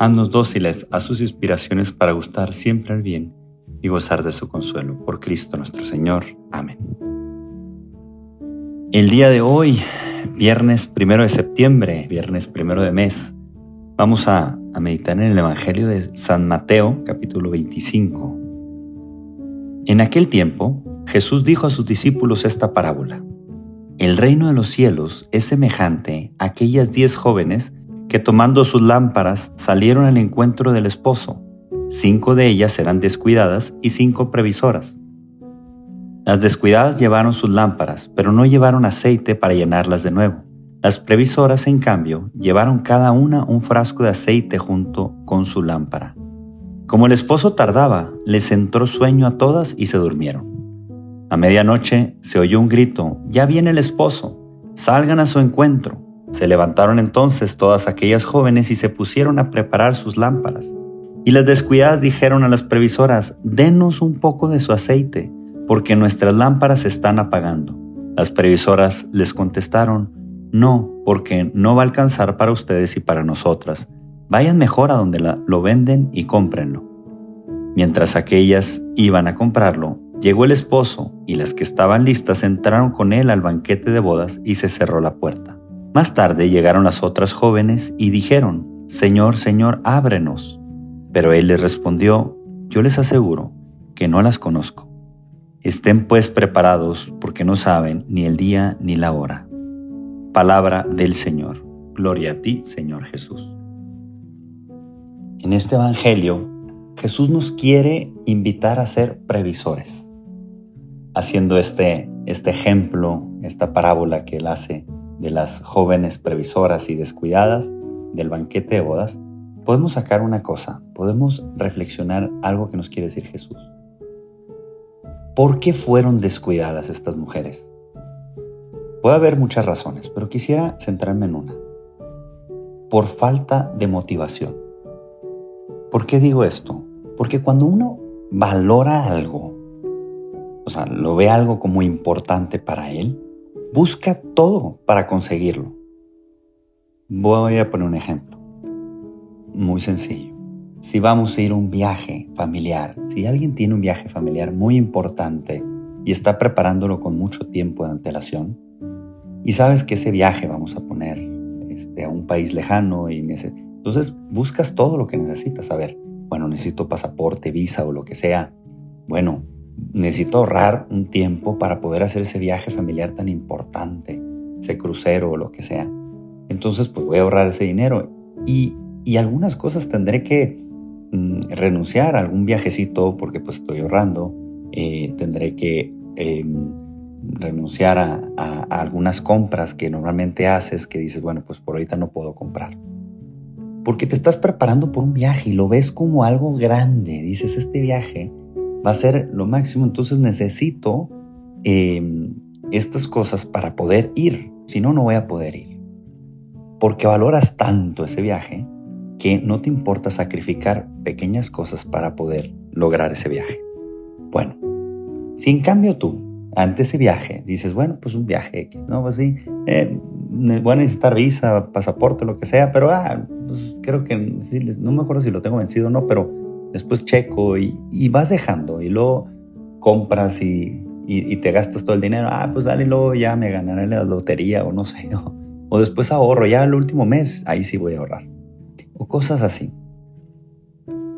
Haznos dóciles a sus inspiraciones para gustar siempre el bien y gozar de su consuelo. Por Cristo nuestro Señor. Amén. El día de hoy, viernes primero de septiembre, viernes primero de mes, vamos a, a meditar en el Evangelio de San Mateo, capítulo 25. En aquel tiempo, Jesús dijo a sus discípulos esta parábola. El reino de los cielos es semejante a aquellas diez jóvenes que tomando sus lámparas salieron al encuentro del esposo. Cinco de ellas eran descuidadas y cinco previsoras. Las descuidadas llevaron sus lámparas, pero no llevaron aceite para llenarlas de nuevo. Las previsoras, en cambio, llevaron cada una un frasco de aceite junto con su lámpara. Como el esposo tardaba, les entró sueño a todas y se durmieron. A medianoche se oyó un grito, ya viene el esposo, salgan a su encuentro. Se levantaron entonces todas aquellas jóvenes y se pusieron a preparar sus lámparas. Y las descuidadas dijeron a las previsoras, denos un poco de su aceite, porque nuestras lámparas se están apagando. Las previsoras les contestaron, no, porque no va a alcanzar para ustedes y para nosotras. Vayan mejor a donde lo venden y cómprenlo. Mientras aquellas iban a comprarlo, Llegó el esposo y las que estaban listas entraron con él al banquete de bodas y se cerró la puerta. Más tarde llegaron las otras jóvenes y dijeron, Señor, Señor, ábrenos. Pero él les respondió, Yo les aseguro que no las conozco. Estén pues preparados porque no saben ni el día ni la hora. Palabra del Señor. Gloria a ti, Señor Jesús. En este Evangelio, Jesús nos quiere invitar a ser previsores haciendo este, este ejemplo, esta parábola que él hace de las jóvenes previsoras y descuidadas del banquete de bodas, podemos sacar una cosa, podemos reflexionar algo que nos quiere decir Jesús. ¿Por qué fueron descuidadas estas mujeres? Puede haber muchas razones, pero quisiera centrarme en una. Por falta de motivación. ¿Por qué digo esto? Porque cuando uno valora algo, o sea, lo ve algo como importante para él, busca todo para conseguirlo. Voy a poner un ejemplo. Muy sencillo. Si vamos a ir a un viaje familiar, si alguien tiene un viaje familiar muy importante y está preparándolo con mucho tiempo de antelación, y sabes que ese viaje vamos a poner este, a un país lejano y entonces buscas todo lo que necesitas. A ver, bueno, necesito pasaporte, visa o lo que sea. Bueno, necesito ahorrar un tiempo para poder hacer ese viaje familiar tan importante, ese crucero o lo que sea. Entonces, pues voy a ahorrar ese dinero y, algunas cosas tendré que mm, renunciar a algún viajecito porque pues estoy ahorrando. Eh, tendré que em, renunciar a, a, algunas compras que normalmente haces que dices, bueno, pues por ahorita no puedo comprar. Porque te estás preparando por un viaje y lo ves como algo grande. Dices, este viaje va a ser lo máximo, entonces necesito em, estas cosas para poder ir, si no, no voy a poder ir. Porque valoras tanto ese viaje que no te importa sacrificar pequeñas cosas para poder lograr ese viaje. Bueno, si en cambio tú, ante ese viaje, dices, bueno, pues un viaje X, ¿no? Pues sí, eh, voy a necesitar visa, pasaporte, lo que sea, pero ah, pues creo que, no me acuerdo si lo tengo vencido o no, pero después checo y, vas dejando y luego compras y, te gastas todo el dinero. Ah, pues dale, luego ya me ganaré la lotería o no sé. O, después ahorro, ya el último mes, ahí sí voy a ahorrar. O cosas así.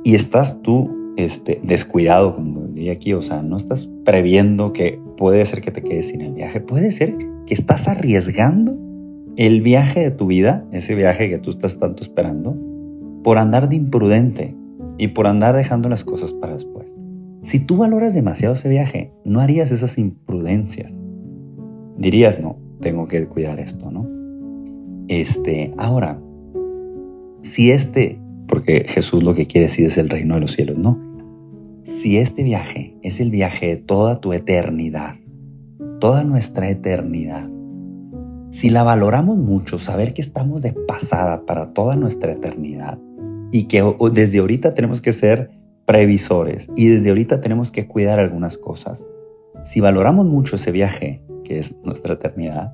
Y estás tú este, descuidado, como diría aquí, o sea, no estás previendo que puede ser que te quedes sin el viaje. Puede ser que estás arriesgando el viaje de tu vida, ese viaje que tú estás tanto esperando, por andar de imprudente, y por andar dejando las cosas para después. Si tú valoras demasiado ese viaje, no harías esas imprudencias. Dirías, no, tengo que cuidar esto, ¿no? Este, ahora, si este porque Jesús lo que quiere decir es el reino de los cielos, no. Si este viaje es el viaje de toda tu eternidad, toda nuestra eternidad, si la valoramos mucho, saber que estamos de pasada para toda nuestra eternidad y que desde ahorita tenemos que ser previsores y desde ahorita tenemos que cuidar algunas cosas. Si valoramos mucho ese viaje, que es nuestra eternidad,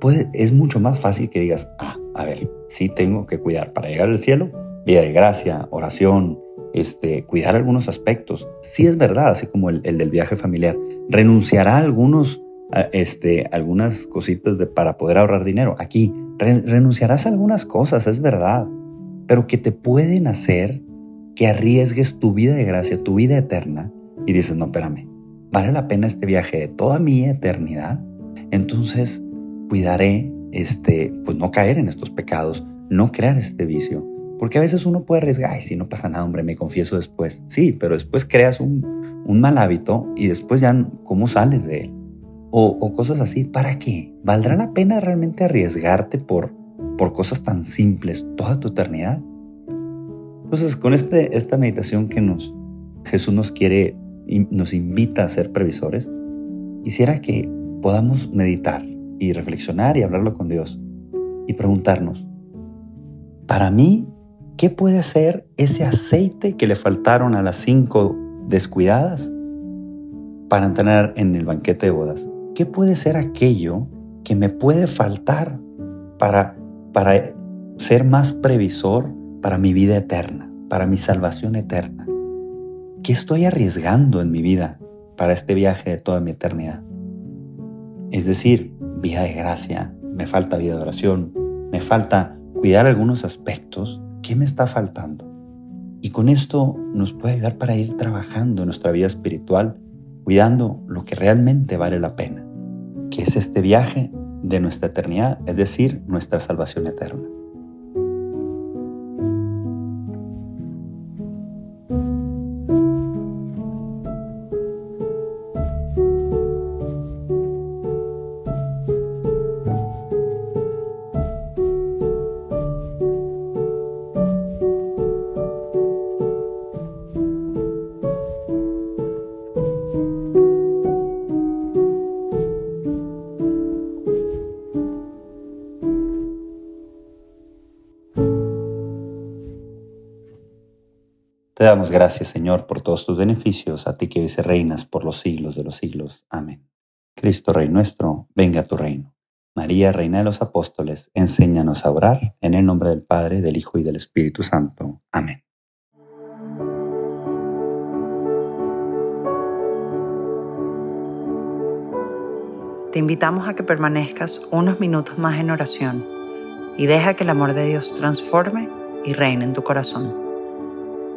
pues es mucho más fácil que digas, ah, a ver, sí tengo que cuidar para llegar al cielo, vida de gracia, oración, este, cuidar algunos aspectos. Sí es verdad, así como el, del viaje familiar. Renunciará a algunos este, algunas cositas de, para poder ahorrar dinero. Aquí renunciarás a algunas cosas, es verdad, pero que te pueden hacer que arriesgues tu vida de gracia, tu vida eterna, y dices, no, espérame, ¿vale la pena este viaje de toda mi eternidad? Entonces, cuidaré, este, pues no caer en estos pecados, no crear este vicio. Porque a veces uno puede arriesgar, ay, si no pasa nada, hombre, me confieso después. Sí, pero después creas un, un mal hábito y después ya, ¿cómo sales de él? o, cosas así. ¿Para qué? ¿Valdrá la pena realmente arriesgarte por, por cosas tan simples toda tu eternidad? Entonces, con este, esta meditación que nos, Jesús nos quiere, nos invita a ser previsores, quisiera que podamos meditar y reflexionar y hablarlo con Dios y preguntarnos, para mí, ¿qué puede ser ese aceite que le faltaron a las cinco descuidadas para entrar en el banquete de bodas? ¿qué puede ser aquello que me puede faltar para, para ser más previsor para mi vida eterna, para mi salvación eterna? ¿Qué estoy arriesgando en mi vida para este viaje de toda mi eternidad? Es decir, vida de gracia, me falta vida de oración, me falta cuidar algunos aspectos. ¿Qué me está faltando? Y con esto nos puede ayudar para ir trabajando nuestra vida espiritual, cuidando lo que realmente vale la pena que es este viaje de nuestra eternidad, es decir, nuestra salvación eterna. Te damos gracias, Señor, por todos tus beneficios, a ti que vives reinas por los siglos de los siglos. Amén. Cristo Rey nuestro, venga a tu reino. María, Reina de los Apóstoles, enséñanos a orar en el nombre del Padre, del Hijo y del Espíritu Santo. Amén. Te invitamos a que permanezcas unos minutos más en oración y deja que el amor de Dios transforme y reine en tu corazón.